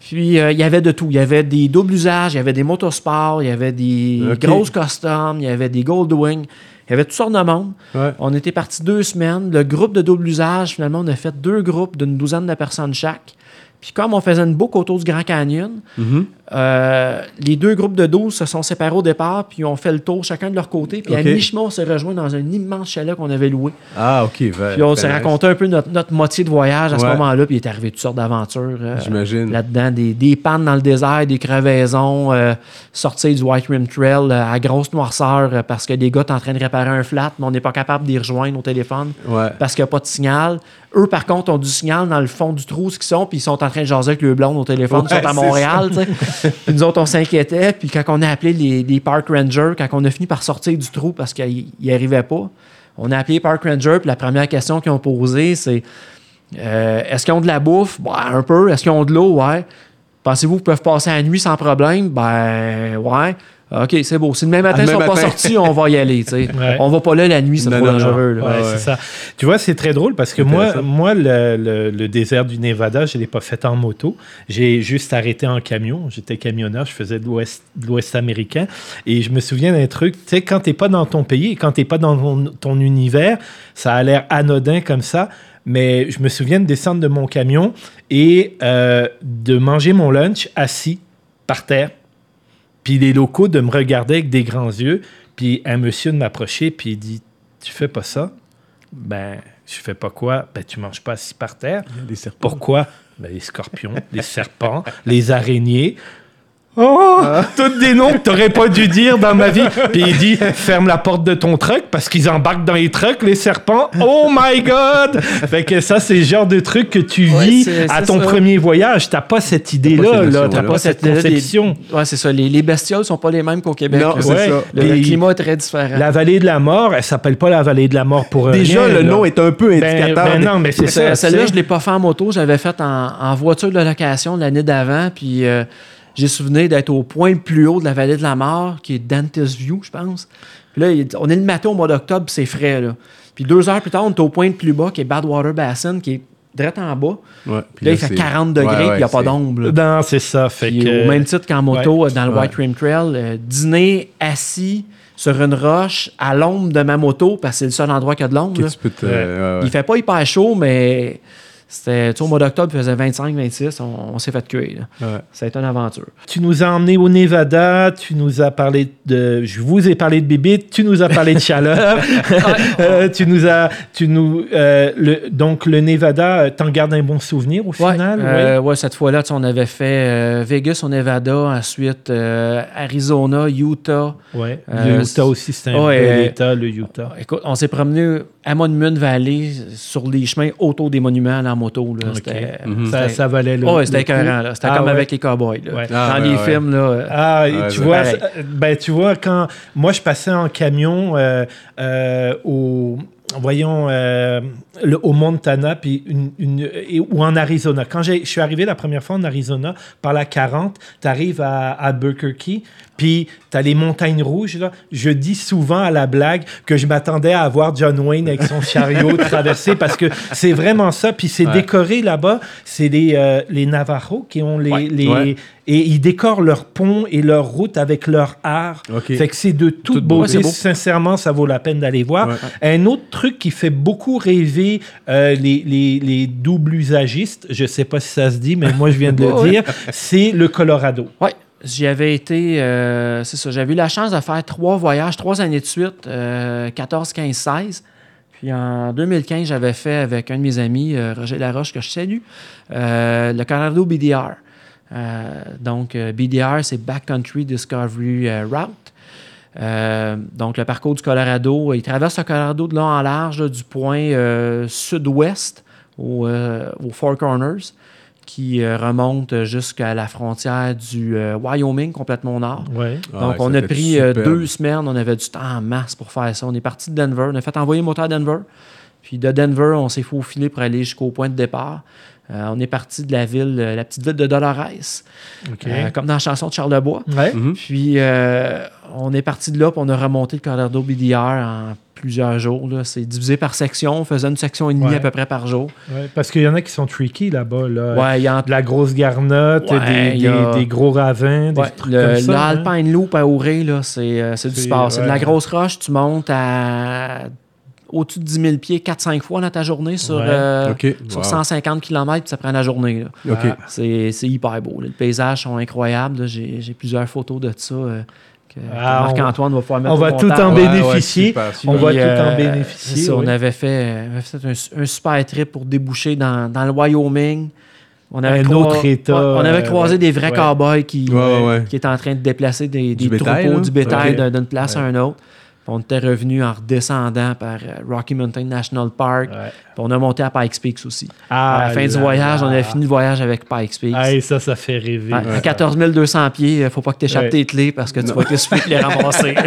Puis euh, il y avait de tout. Il y avait des doubles usages, il y avait des motosports, il y avait des grosses customs, il y avait des Goldwing. Il y avait toutes sortes de monde. Ouais. On était parti deux semaines. Le groupe de double usage, finalement, on a fait deux groupes d'une douzaine de personnes chaque. Puis comme on faisait une boucle autour du Grand Canyon, Mhm. euh, les deux groupes de 12 se sont séparés au départ, puis ont fait le tour chacun de leur côté. Puis à mi-chemin, on s'est rejoint dans un immense chalet qu'on avait loué. Ah, OK. va- Puis on s'est nice. raconté un peu notre, notre moitié de voyage à ce moment-là, puis il est arrivé toutes sortes d'aventures euh, J'imagine. là-dedans. Des, des pannes dans le désert, des crevaisons, euh, sortir du White Rim Trail euh, à grosse noirceur parce que les gars sont en train de réparer un flat, mais on n'est pas capable d'y rejoindre au téléphone Ouais. parce qu'il n'y a pas de signal. Eux, par contre, ont du signal dans le fond du trou, ce qu'ils sont, puis ils sont en train de jaser avec le blonde au téléphone, ils sont à Montréal. Puis nous autres, on s'inquiétait, puis quand on a appelé les, les park rangers, quand on a fini par sortir du trou parce qu'ils n'y arrivaient pas, on a appelé les park rangers, puis la première question qu'ils ont posée, c'est euh, est-ce qu'ils ont de la bouffe? Ben, un peu. Est-ce qu'ils ont de l'eau? Ouais. Pensez-vous qu'ils peuvent passer la nuit sans problème? Ben, ouais. OK, c'est beau. Si demain matin, ils Demain sont pas sortis, on va y aller. sais. Ouais. On va pas là la nuit, c'est trop dangereux. Ouais, Ouais, ça. Tu vois, c'est très drôle parce que moi, moi le, le- le désert du Nevada, je ne l'ai pas fait en moto. J'ai juste arrêté en camion. J'étais camionneur, je faisais de l'Ouest de l'Ouest américain. Et je me souviens d'un truc, tu sais, quand tu n'es pas dans ton pays et quand tu n'es pas dans ton, ton univers, ça a l'air anodin comme ça. Mais je me souviens de descendre de mon camion et euh, de manger mon lunch assis par terre. Puis les locaux de me regarder avec des grands yeux. Puis un monsieur de m'approcher, puis il dit Tu fais pas ça? Ben, je fais pas quoi? Ben, tu manges pas assis par terre. Des serpents. Pourquoi? Ben, Les scorpions, les serpents, les araignées. Oh, tous des noms que t'aurais pas dû dire dans ma vie. Puis il dit ferme la porte de ton truck parce qu'ils embarquent dans les trucks, les serpents. Oh my God! Fait que ça, c'est le genre de truc que tu Ouais, vis à ton ça. premier voyage. T'as pas cette idée-là, cette là. notion-là. T'as pas cette conception. Ouais, c'est ça. Les, les bestioles sont pas les mêmes qu'au Québec. Non, là. c'est Ouais. ça. Le, climat est très différent. La vallée de la mort, elle s'appelle pas la vallée de la mort pour Déjà, rien, le là. nom est un peu Ben, indicateur. ben non, mais c'est ça. Celle-là, je ne l'ai pas fait en moto. Je l'avais faite en, en voiture de location l'année d'avant. Puis euh, j'ai souvenir d'être au point le plus haut de la vallée de la mort, qui est Dante's View, je pense. Puis là, on est le matin au mois d'octobre, puis c'est frais. Là. Puis deux heures plus tard, on est au point le plus bas, qui est Badwater Basin, qui est direct en bas. Ouais, Puis là, il fait c'est- 40 degrés, Ouais, puis il n'y a pas d'ombre. Non, c'est ça. Fait Puis que... au même titre qu'en moto, Ouais. dans le Ouais. White Rim Trail, euh, dîner assis sur une roche à l'ombre de ma moto, parce que c'est le seul endroit qui a de l'ombre. te- Ouais. ouais, ouais. Il fait pas hyper chaud, mais c'était au mois d'octobre, il faisait 25-26, on, on s'est fait là. Ouais. Ça a été une aventure. Tu nous as emmenés au Nevada, tu nous as parlé de... Je vous ai parlé de bébé, tu nous as parlé de chaleur. Euh, tu nous as... Tu nous, euh, le, donc, le Nevada, euh, t'en gardes un bon souvenir au Ouais, final? euh, ouais, cette fois-là, on avait fait Vegas au Nevada, ensuite Arizona, Utah. oui. Le Utah aussi, c'est un bel état, le Utah. Écoute, on s'est promené à Monument Valley sur les chemins autour des monuments en moto. Là. C'était, Mhm. Ça, valait le ouais, c'était écœurant, là. C'était Ah, comme ouais. avec les cowboys. là. Ouais. Ah, Dans ouais, les ouais. films, là. euh, Ah, Ouais, tu vois, ben, tu vois, quand moi je passais en camion euh, euh, au, voyons, euh, le- au Montana puis une, une- et- ou en Arizona. Quand je suis arrivé la première fois en Arizona par la 40, tu arrives à Albuquerque, Puis tu as les montagnes rouges. Là. Je dis souvent à la blague que je m'attendais à voir John Wayne avec son chariot traverser parce que c'est vraiment ça. Puis c'est décoré là-bas. C'est les, euh, les Navajos qui ont les. Ouais. les Ouais. Et ils décorent leurs ponts et leurs routes avec leur art. Fait que c'est de toute Toute beau. beauté. Beau. Sincèrement, ça vaut la peine d'aller voir. Ouais. Un autre truc qui fait beaucoup rêver euh, les, les, les doubles usagistes, je sais pas si ça se dit, mais moi je viens de le dire, c'est le Colorado. Oui, j'y avais été, euh, c'est ça, j'avais eu la chance de faire trois voyages, trois années de suite, euh, 14, 15, 16. Puis en 2015, j'avais fait avec un de mes amis, euh, Roger Laroche, que je salue, euh, le Colorado BDR. Euh, donc, euh, BDR, c'est Backcountry Discovery euh, Route. Euh, donc, le parcours du Colorado, il traverse le Colorado de long en large, là, du point euh, sud-ouest au, euh, aux Four Corners, qui euh, remonte jusqu'à la frontière du euh, Wyoming, complètement au nord. Ouais. Ah, Donc, on a pris superbe. deux semaines, on avait du temps en masse pour faire ça. On est parti de Denver, on a fait envoyer le moteur à Denver. Puis de Denver, on s'est faufilé pour aller jusqu'au point de départ. Euh, on est parti de la ville, euh, la petite ville de Dolores, euh, comme dans la chanson de Charles Lebois. Ouais. Mhm. Puis euh, on est parti de là, puis on a remonté le Colorado BDR en plusieurs jours. là. C'est divisé par section. On faisait une section et demie Ouais. à peu près par jour. Ouais, Parce qu'il y en a qui sont tricky là-bas. Là. Ouais, il y a De la grosse garnotte, Ouais, des, a- des, gros ravins, des trucs le, comme ça. le hein. Loop à Auré, là, c'est, euh, c'est du sport. C'est de la grosse roche. Tu montes à au-dessus de 10 000 pieds 4-5 fois dans ta journée sur, Ouais. euh, sur Wow. 150 km, puis ça prend la journée. C'est, c'est hyper beau. là. Les paysages sont incroyables. J'ai, j'ai plusieurs photos de ça euh, que, Ah, Marc-Antoine va pouvoir mettre On va tout en ouais, bénéficier. On va tout en euh, bénéficier. On avait fait, on avait fait un, un super trip pour déboucher dans, dans le Wyoming. On avait Un croi- autre État, on avait euh, croisé ouais. des vrais Ouais. cowboys qui, Ouais, ouais, ouais. qui étaient en train de déplacer des, Du des bétail, troupeaux, du bétail d'une place à Ouais. un autre. Puis on était revenu en redescendant par euh, Rocky Mountain National Park. Ouais. On a monté à Pikes Peak aussi. Ah à la fin du voyage, là. on avait fini le voyage avec Pikes Peak. Ah, et ça, ça fait rêver. Ouais, À 14 200 pieds, il faut pas que tu échappes Ouais. tes clés parce que tu vas de les ramasser.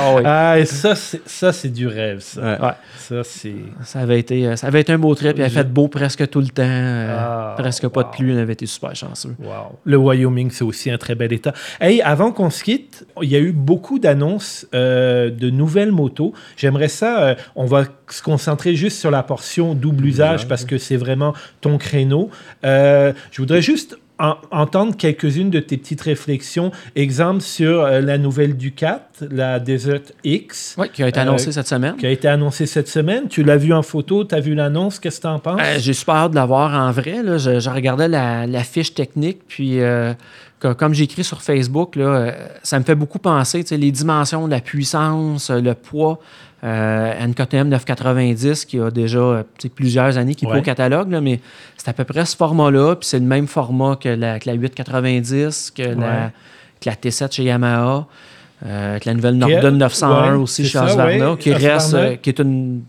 Ah oui. Ah, et ça, c'est, ça, c'est du rêve, ça. Ouais. Ouais. Ça, c'est... Ça avait été, euh, ça avait été un beau trip. Il avait fait beau presque tout le temps. euh, Ah, presque pas de pluie. On avait été super chanceux. Wow. Le Wyoming, c'est aussi un très bel état. Hey, avant qu'on se quitte, il y a eu beaucoup d'annonces euh, de nouvelles motos. J'aimerais ça, euh, on va se concentrer juste sur la portion double usage parce que c'est vraiment ton créneau. Euh, je voudrais juste en- entendre quelques-unes de tes petites réflexions. Exemple sur euh, la nouvelle Ducat, la Desert X. Oui, qui a été Euh, annoncé cette semaine. qui a été annoncée cette semaine. Tu l'as vu en photo, tu as vu l'annonce, qu'est-ce que tu en penses? Euh, J'ai super hâte de la voir en vrai. Là. Je, je regardais la, la fiche technique, puis co- comme j'ai écrit sur Facebook, là, euh, ça me fait beaucoup penser, les dimensions, la puissance, euh, le poids. Euh, une KTM 990 qui a déjà euh, plusieurs années qui est pas Ouais. au catalogue, là, mais c'est à peu près ce format-là, puis c'est le même format que la, que la 890, que, Ouais. la, que la T7 chez Yamaha, euh, que la nouvelle Norden 901 ouais, aussi chez ouais, qui reste, euh, qui est une,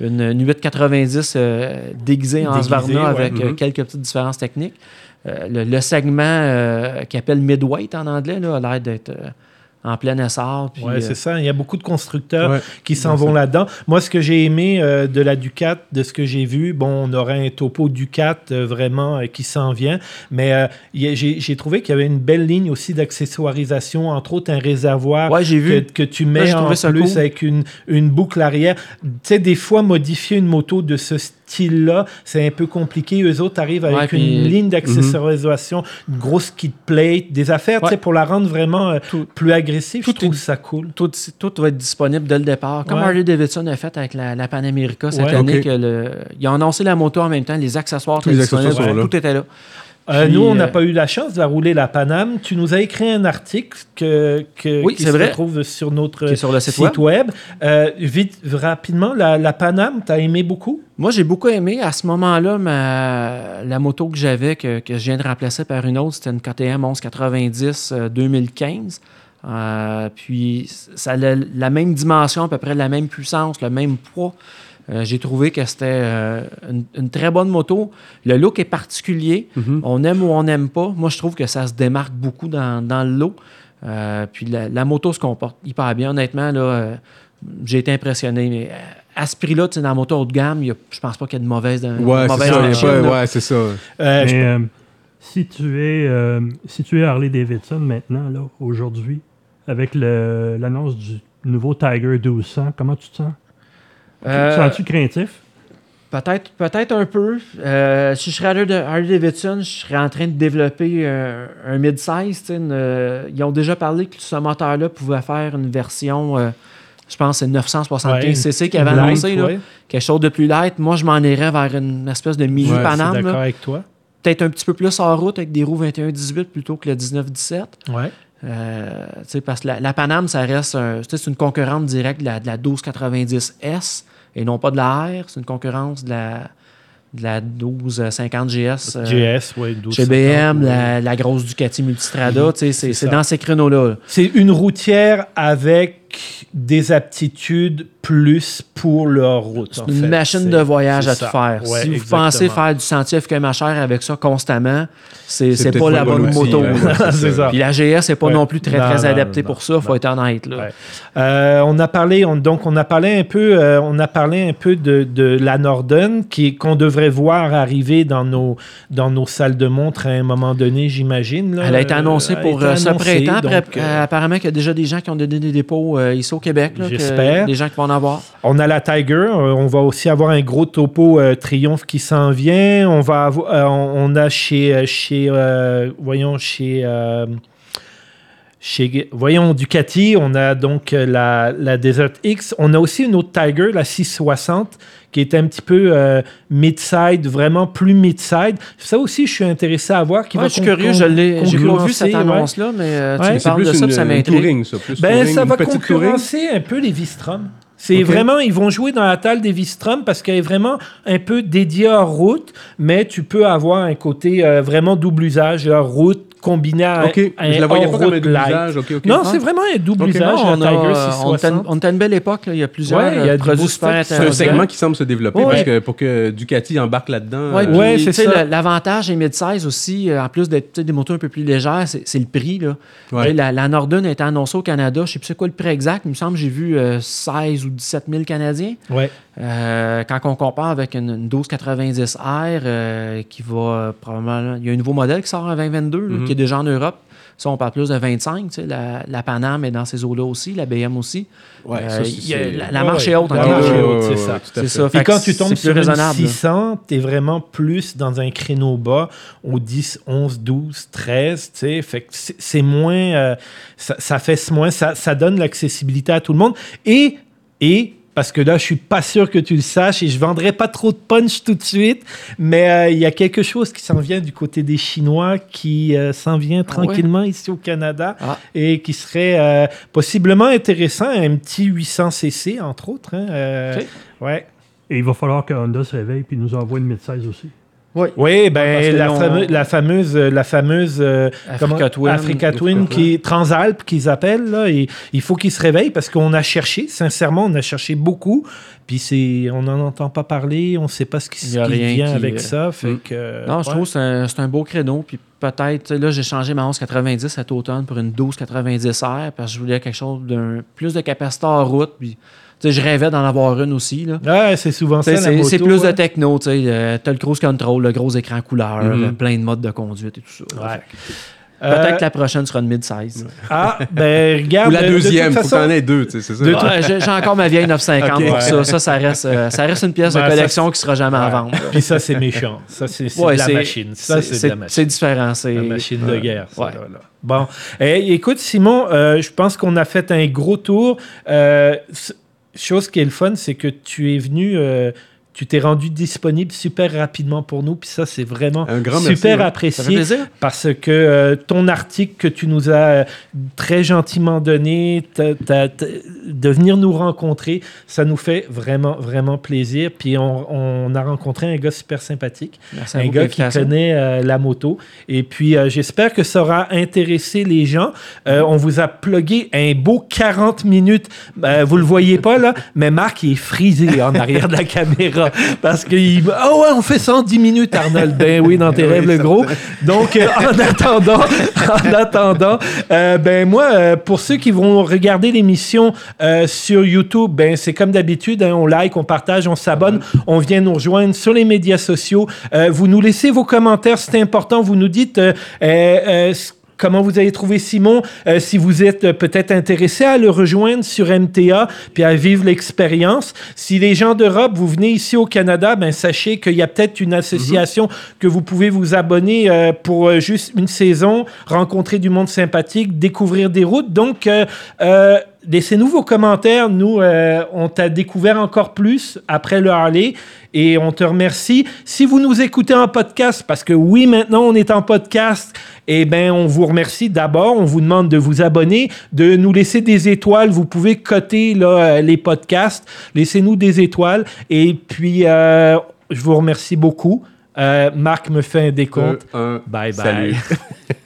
une, une 890 euh, déguisée en ouais. avec Mhm. quelques petites différences techniques. Euh, le, le segment euh, qui appelle midweight en anglais là, a l'air d'être euh, en plein essor. euh, c'est ça. Il y a beaucoup de constructeurs Ouais. qui s'en vont là-dedans. Moi, ce que j'ai aimé euh, de la Ducat, de ce que j'ai vu, bon, on aurait un topo Ducat euh, vraiment euh, qui s'en vient, mais euh, j'ai trouvé qu'il y avait une belle ligne aussi d'accessoirisation, entre autres un réservoir Ouais, j'ai vu. que, que tu mets en plus cool. avec une, une boucle arrière. Tu sais, des fois, modifier une moto de ce style-là, c'est un peu compliqué. Eux autres arrivent avec Ouais, puis- une ligne d'accessorisation, une grosse kit plate, des affaires, tu sais, Ouais. pour la rendre vraiment euh, Tout- plus agressive. tout je trouve est- ça cool. Tout, tout va être disponible dès le départ. Comme Ouais. Harley Davidson a fait avec la, la Pan America cette Ouais, année. ok. Que le, ils ont annoncé la moto en même temps, les accessoires, les accessoires tout était là. Euh, Puis, nous, on n'a euh, pas eu la chance de la rouler la Paname. Tu nous as écrit un article que, que- Oui, qui se vrai. retrouve sur notre sur le site site web. Euh, vite, rapidement, la, la Paname, tu as aimé beaucoup? Moi, j'ai beaucoup aimé. À ce moment-là, ma- la moto que j'avais, que, que je viens de remplacer par une autre, c'était une KTM 1190 euh, 2015. Euh, puis, ça a la, la même dimension, à peu près la même puissance, le même poids. Euh, j'ai trouvé que c'était euh, une, une très bonne moto. Le look est particulier. Mhm. On aime ou on n'aime pas. Moi, je trouve que ça se démarque beaucoup dans, dans le lot. Euh, puis la, la moto se comporte hyper bien. Honnêtement, là, euh, j'ai été impressionné. Mais à ce prix-là, tu sais, dans la moto haut de gamme, il y a- je pense pas qu'il y ait de mauvaise, de Ouais, c'est mauvaise ça. a machine, ouais, c'est ça. Euh, Mais, je- euh, Si tu es, euh, si tu es Harley Davidson maintenant, là, aujourd'hui, avec l'annonce du nouveau Tiger 1200, comment tu te sens? Euh, Sens-tu craintif? Peut-être peut-être un peu. Euh, si je serais Harley, de- Harley Davidson, je serais en train de développer euh, un mid-size. une, euh, ils ont déjà parlé que ce moteur-là pouvait faire une version, je pense, c'est 975cc qui avait annoncé. là. ouais. quelque chose de plus light. Moi, je m'en irais vers une espèce de mini Ouais, Je suis Paname. d'accord avec toi. Peut-être un petit peu plus hors route avec des roues 21-18 plutôt que le 19-17. Ouais. Euh, parce que la, la Paname, ça reste un- une concurrente directe de la, de la 1290S et non pas de la R. C'est une concurrence de la, de la 1250 GS. euh, GS, ouais, 1250, chez BM, ouais. la, la grosse Ducati Multistrada, tu sais, c'est dans ces créneaux-là. C'est une routière avec des aptitudes plus pour leur route. C'est une fait. machine C'est- de voyage à ça. tout faire. Ouais, si vous exactement. pensez faire du sentier FKMHR avec ça constamment, c'est C'est pas la bonne moto. c'est ça. Puis la GS, c'est pas Ouais. non plus très, Non, très non, adapté non, pour ça, non. faut être honnête. Là. Ouais. Euh, on a parlé, on- donc on a parlé un peu, euh, on a parlé un peu de, de la Norden qui qu'on devrait voir arriver dans nos dans nos salles de montre à un moment donné, j'imagine. là. Elle a été annoncée Euh, pour euh, ce printemps. Apparemment qu'il y a déjà des gens qui ont donné des dépôts euh, ici au Québec. J'espère. Des gens qui vont en avoir. On a la Tiger. euh, on va aussi avoir un gros topo euh, Triomphe qui s'en vient. On va avoir, euh, on on a chez chez voyons chez chez voyons Ducati, on a donc euh, la, la Desert X. On a aussi une autre Tiger, la 660, qui est un petit peu euh, mid-side, vraiment plus mid-side. Ça aussi, je suis intéressé à voir. Qui Ouais, va je suis curieux, je l'ai- j'ai pas vu concurrencer, cette ouais. annonce-là, mais euh, Ouais, tu me C'est parles plus de ça, une, ça m'intrigue. touring, ça. Plus Ben, touring, ça va touring. concurrencer un peu les Vistrom. C'est vraiment, ils vont jouer dans la talle des Vistrom parce qu'elle est vraiment un peu dédiée hors route, mais tu peux avoir un côté euh, vraiment double usage, hors route, combiné à un, je la voyais hors pas comme un route double. Non, Ah. c'est vraiment un double usage, Non, on, a, Tiger euh, on, était, 660. on était à une belle époque, là, il y a plusieurs Ouais, il y a euh, du produits super. C'est un segment qui semble se développer Ouais. parce que pour que Ducati embarque là-dedans. Euh, Ouais, c'est ça. L'avantage des mid-size aussi, euh, en plus d'être des motos un peu plus légères, c'est le prix. Là. La, la Norden a été annoncée au Canada. Je ne sais plus c'est quoi le prix exact. Il me semble que j'ai vu euh, 16 ou 17 000 Canadiens. Euh, quand on compare avec une, une 1290R euh, qui va euh, probablement. Il y a un nouveau modèle qui sort en 2022 là, Mhm. qui est déjà en Europe. Ça, on parle plus de 25. tu sais, La, la Paname est dans ces eaux-là aussi, la BM aussi. Ouais, Euh, ça, y a- la, la marche ouais. est haute en La marche est haute, c'est ça. tout à C'est fait. ça. Puis Fait quand que tu tombes c'est sur une raisonnable, là. 600, tu es vraiment plus dans un créneau bas au 10, 11, 12, 13. tu sais. Fait que c'est c'est moins. euh, ça, ça fait moins. Ça, ça donne l'accessibilité à tout le monde. Et. et parce que là, je suis pas sûr que tu le saches et je vendrai pas trop de punch tout de suite, mais euh, il y a quelque chose qui s'en vient du côté des Chinois qui euh, s'en vient Ah ouais? tranquillement ici au Canada Ah. et qui serait euh, possiblement intéressant, un petit 800 cc entre autres. hein, euh. Ouais. Et il va falloir que Honda se réveille et nous envoie une mid-size aussi. Oui. Oui, ben que la, fameuse, la fameuse, euh, la fameuse euh, Africa comment- Twin. Africa Twin, qui est Transalp qu'ils appellent là, et il faut qu'ils se réveillent parce qu'on a cherché, sincèrement, on a cherché beaucoup, puis c'est, on n'en entend pas parler, on ne sait pas ce qui, ce qui vient qui, avec euh, ça, fait que euh, Non, je trouve que c'est un, beau créneau. Puis peut-être, là, j'ai changé ma 1190 cet automne pour une 1290R parce que je voulais quelque chose d'un plus de capacité en route. Puis, je rêvais d'en avoir une aussi. Là. Ouais, c'est souvent ça la C'est moto. c'est plus de techno. Tu sais, euh, t'as le cruise control, le gros écran couleur, Mhm. euh, plein de modes de conduite et tout ça. Ouais. Peut-être Euh, que la prochaine sera une mid-size. Ah, ben regarde. Ou la de- de toute deuxième, faut que façon- t'en aies deux, tu sais, c'est ça. J'ai j'ai encore ma vieille 950 Ok. pour Ouais. ça. Ça, ça reste, euh, ça reste une pièce Ben, de ça, collection qui sera jamais à vendre. Puis ça, c'est méchant. Ça, c'est c'est Ouais, de la c'est- machine. Ça, c'est de la machine. C'est différent. C'est La machine de guerre. ça, Ouais. là. Bon. Eh, écoute, Simon, euh, je pense qu'on a fait un gros tour. Chose qui est le fun, c'est que tu es venu, euh, tu t'es rendu disponible super rapidement pour nous. Puis ça, c'est vraiment Un grand merci, super ouais. Ça fait apprécié plaisir. parce que euh, ton article que tu nous as euh, très gentiment donné, de venir nous rencontrer, ça nous fait vraiment, vraiment plaisir. Puis on, on a rencontré un gars super sympathique Merci un gars qui connaît euh, la moto. Et puis, j'espère que ça aura intéressé les gens. Euh, on vous a plugué un beau 40 minutes. Vous le voyez pas, là, mais Marc, il est frisé en arrière de la caméra. Parce qu'il Ah ouais, on fait ça en 10 minutes, Arnold. Ben oui, dans tes rêves, le gros. Donc, euh, en attendant, en attendant, euh, ben moi, euh, pour ceux qui vont regarder l'émission sur YouTube, ben c'est comme d'habitude, hein, on like, on partage, on s'abonne, on vient nous rejoindre sur les médias sociaux. Vous nous laissez vos commentaires, c'est important. Vous nous dites ce- comment vous avez trouvé Simon, euh, si vous êtes euh, peut-être intéressé à le rejoindre sur MTA, puis à vivre l'expérience. Si les gens d'Europe, vous venez ici au Canada, ben sachez qu'il y a peut-être une association que vous pouvez vous abonner euh, pour juste une saison, rencontrer du monde sympathique, découvrir des routes. Donc, euh, Laissez-nous vos commentaires. Nous, euh, on t'a découvert encore plus après le Harley et on te remercie. Si vous nous écoutez en podcast, parce que oui, maintenant on est en podcast, eh bien, on vous remercie d'abord. On vous demande de vous abonner, de nous laisser des étoiles. Vous pouvez coter là, euh, les podcasts. Laissez-nous des étoiles. Et puis, euh, je vous remercie beaucoup. Euh, Marc me fait un décompte. Bye bye. Salut.